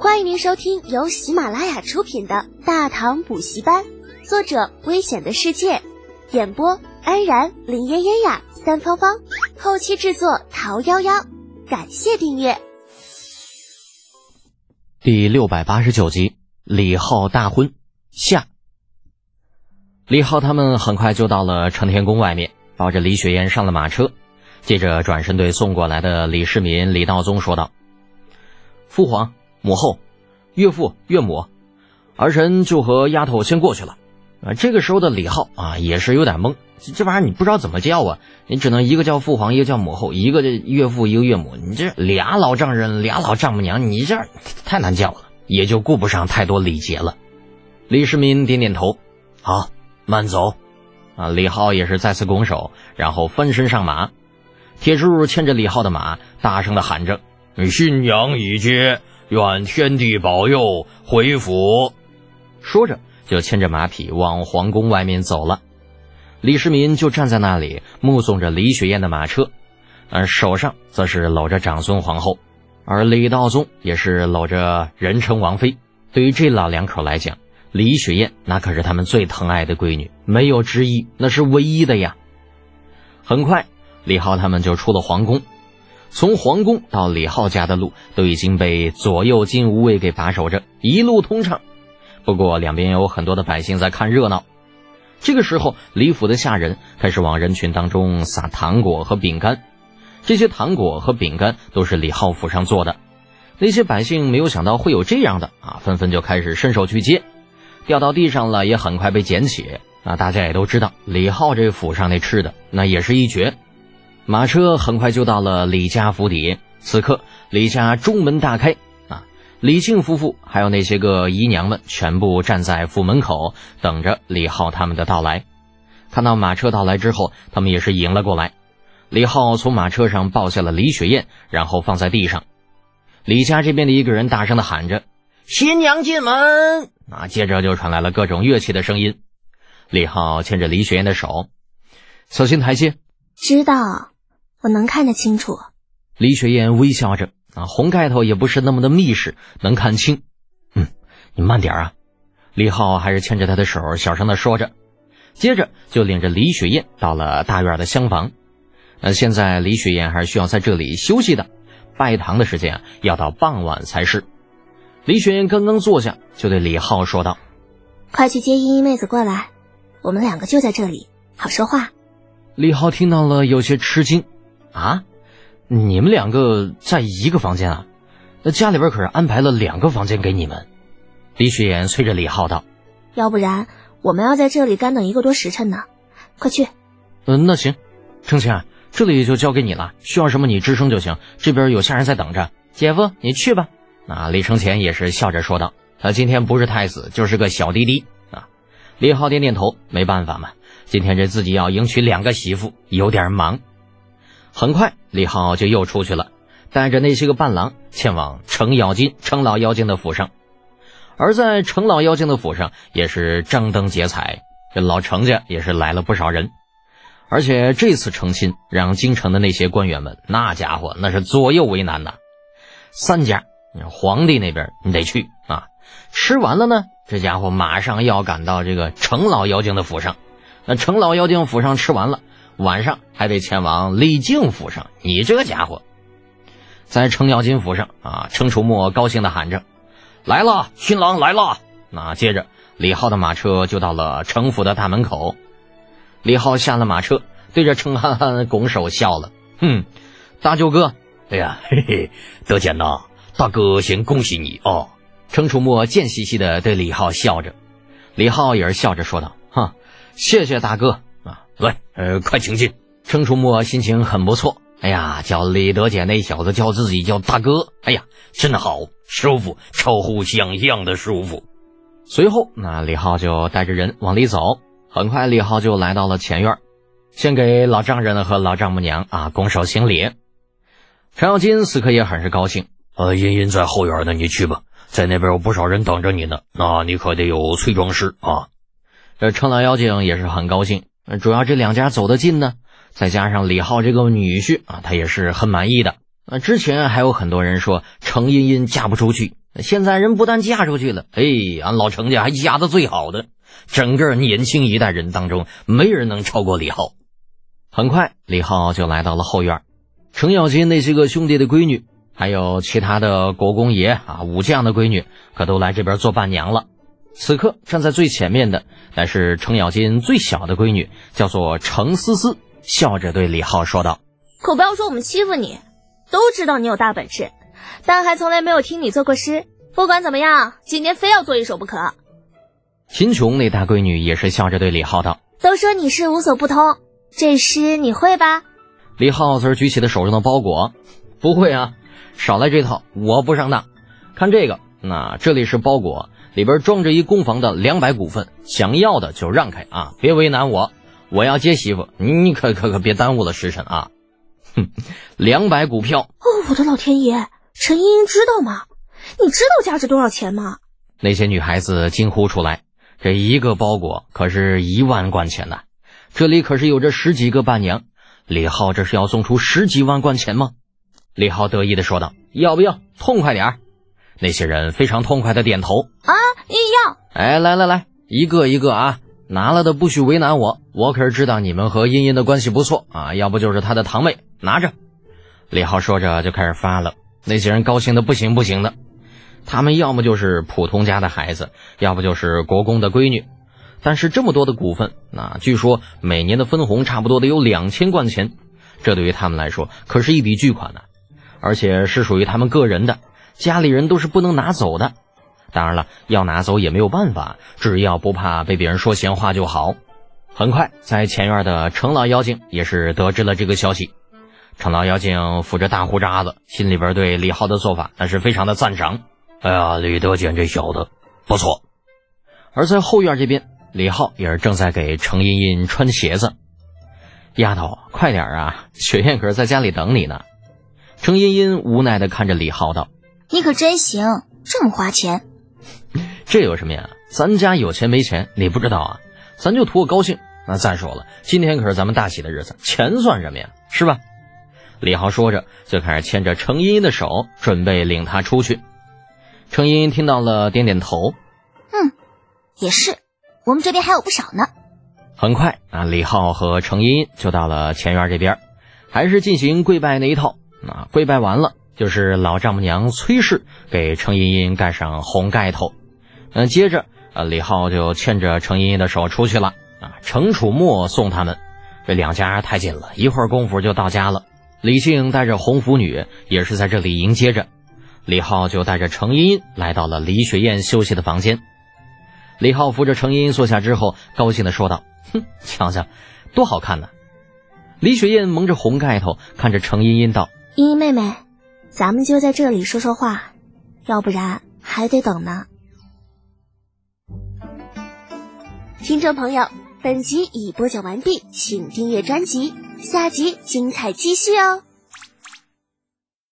欢迎您收听由喜马拉雅出品的《大唐补习班》，作者：危险的世界，演播：安然、林嫣嫣呀、三芳芳，后期制作：桃夭夭。感谢订阅。第六百八十九集，李浩大婚下。李浩他们很快就到了承天宫外面，抱着李雪燕上了马车，接着转身对送过来的李世民、李道宗说道：“父皇、母后、岳父、岳母，儿臣就和丫头先过去了。”啊，这个时候的李浩啊，也是有点懵，这玩意儿你不知道怎么叫啊，你只能一个叫父皇，一个叫母后，一个岳父，一个岳母，你这俩老丈人，俩老丈母娘，你这太难叫了，也就顾不上太多礼节了。李世民点点头，好。慢走，啊！李浩也是再次拱手，然后翻身上马。铁柱牵着李浩的马，大声的喊着：“新娘已接，愿天地保佑，回府。”说着就牵着马匹往皇宫外面走了。李世民就站在那里目送着李雪燕的马车，而手上则是搂着长孙皇后，而李道宗也是搂着人称王妃。对于这老两口来讲，李雪燕那可是他们最疼爱的闺女，没有之一，那是唯一的呀。很快，李浩他们就出了皇宫，从皇宫到李浩家的路都已经被左右金无卫给把守着，一路通畅。不过两边有很多的百姓在看热闹。这个时候，李府的下人开始往人群当中撒糖果和饼干，这些糖果和饼干都是李浩府上做的。那些百姓没有想到会有这样的啊，纷纷就开始伸手去接。掉到地上了，也很快被捡起。那大家也都知道，李浩这府上那吃的那也是一绝。马车很快就到了李家府邸。此刻，李家中门大开啊！李靖夫妇还有那些个姨娘们全部站在府门口，等着李浩他们的到来。看到马车到来之后，他们也是迎了过来。李浩从马车上抱下了李雪燕，然后放在地上。李家这边的一个人大声的喊着：“新娘进门！”啊！接着就传来了各种乐器的声音。李浩牵着李雪燕的手，小心台阶。知道，我能看得清楚。李雪燕微笑着，啊，红盖头也不是那么的密实，能看清。嗯，你慢点啊。李浩还是牵着她的手，小声的说着。接着就领着李雪燕到了大院的厢房。那现在李雪燕还是需要在这里休息的，拜堂的时间啊，要到傍晚才是。李雪燕刚刚坐下，就对李浩说道：“快去接依依妹子过来，我们两个就在这里，好说话。”李浩听到了，有些吃惊：“啊，你们两个在一个房间啊？那家里边可是安排了两个房间给你们。”李雪岩催着李浩道：“要不然我们要在这里干等一个多时辰呢，快去。”“嗯，那行，程倩，这里就交给你了，需要什么你吱声就行，这边有下人在等着。姐夫，你去吧。”那李承前也是笑着说道：“他今天不是太子，就是个小滴滴啊。”李浩点点头，没办法嘛，今天这自己要迎娶两个媳妇，有点忙。很快，李浩就又出去了，带着那些个伴郎前往程咬金、程老妖精的府上。而在程老妖精的府上，也是张灯结彩，这老程家也是来了不少人。而且这次成亲，让京城的那些官员们，那家伙那是左右为难呐，三家。皇帝那边你得去啊！吃完了呢，这家伙马上要赶到这个程老妖精的府上。那程老妖精府上吃完了，晚上还得前往李靖府上。你这家伙，在程咬金府上啊！程楚墨高兴的喊着：“来了，新郎来了！”那接着李浩的马车就到了程府的大门口。李浩下了马车，对着程憨憨拱手笑了：“哼，大舅哥，哎呀，嘿 嘿，得见呐。”大哥，先恭喜你哦！程楚墨贱兮兮的对李浩笑着，李浩也是笑着说道：“哈，谢谢大哥！来，呃，快请进。”程楚墨心情很不错。哎呀，叫李德简那小子叫自己叫大哥，哎呀，真的好舒服，超乎想象的舒服。随后，那李浩就带着人往里走。很快，李浩就来到了前院，先给老丈人和老丈母娘啊拱手行礼。程咬金此刻也很是高兴。呃，茵茵在后院呢，你去吧，在那边有不少人等着你呢。那你可得有催妆师啊。这程老妖精也是很高兴，主要这两家走得近呢，再加上李浩这个女婿啊，他也是很满意的。那之前还有很多人说程茵茵嫁不出去，现在人不但嫁出去了，哎，俺老程家还嫁的最好的，整个年轻一代人当中，没人能超过李浩。很快，李浩就来到了后院，程咬金那些个兄弟的闺女，还有其他的国公爷啊、武将的闺女，可都来这边做伴娘了。此刻站在最前面的，乃是程咬金最小的闺女，叫做程思思，笑着对李浩说道：“可不要说我们欺负你，都知道你有大本事。”但还从来没有听你作过诗。不管怎么样，今天非要做一首不可。秦琼那大闺女也是笑着对李浩道：“都说你是无所不通，这诗你会吧？”李浩则举起了手中的包裹：“不会啊，少来这套，我不上当。看这个，那这里是包裹，里边装着一公房的两百股份，想要的就让开啊，别为难我，我要接媳妇，你可可可别耽误了时辰啊。哼，两百股票。哦，我的老天爷！”陈茵茵知道吗？你知道价值多少钱吗？那些女孩子惊呼出来。这一个包裹可是一万贯钱呐！这里可是有着十几个伴娘，李浩这是要送出十几万贯钱吗？李浩得意的说道：“要不要？痛快点儿！”那些人非常痛快的点头。啊，要！哎，来来来，一个一个啊，拿了的不许为难我，我可是知道你们和茵茵的关系不错啊，要不就是她的堂妹，拿着。李浩说着就开始发了。那些人高兴的不行不行的，他们要么就是普通家的孩子，要不就是国公的闺女。但是这么多的股份，那据说每年的分红差不多得有两千贯钱，这对于他们来说可是一笔巨款呢，而且是属于他们个人的，家里人都是不能拿走的。当然了，要拿走也没有办法，只要不怕被别人说闲话就好。很快，在前院的程老妖精也是得知了这个消息。程老妖精扶着大胡渣子，心里边对李浩的做法那是非常的赞赏。哎呀，李德俭这小子不错。而在后院这边，李浩也是正在给程茵茵穿鞋子。丫头，快点啊！雪燕可是在家里等你呢。程茵茵无奈的看着李浩道：“你可真行，这么花钱。这有什么呀？咱家有钱没钱你不知道啊？咱就图个高兴。那再说了，今天可是咱们大喜的日子，钱算什么呀？是吧？”李浩说着，就开始牵着程茵茵的手，准备领她出去。程茵茵听到了，点点头：“嗯，也是，我们这边还有不少呢。”很快啊，李浩和程茵茵就到了前院这边，还是进行跪拜那一套。啊，跪拜完了，就是老丈母娘崔氏给程茵茵盖上红盖头。嗯，接着啊，李浩就牵着程茵茵的手出去了。啊，程楚墨送他们，这两家太近了，一会儿功夫就到家了。李靖带着红拂女也是在这里迎接着，李浩就带着程茵茵来到了李雪燕休息的房间。李浩扶着程茵茵坐下之后，高兴的说道：“哼，瞧瞧，多好看呢！”李雪燕蒙着红盖头看着程茵茵道：“茵茵妹妹，咱们就在这里说说话，要不然还得等呢。”听众朋友，本集已播讲完毕，请订阅专辑。下集精彩继续哦！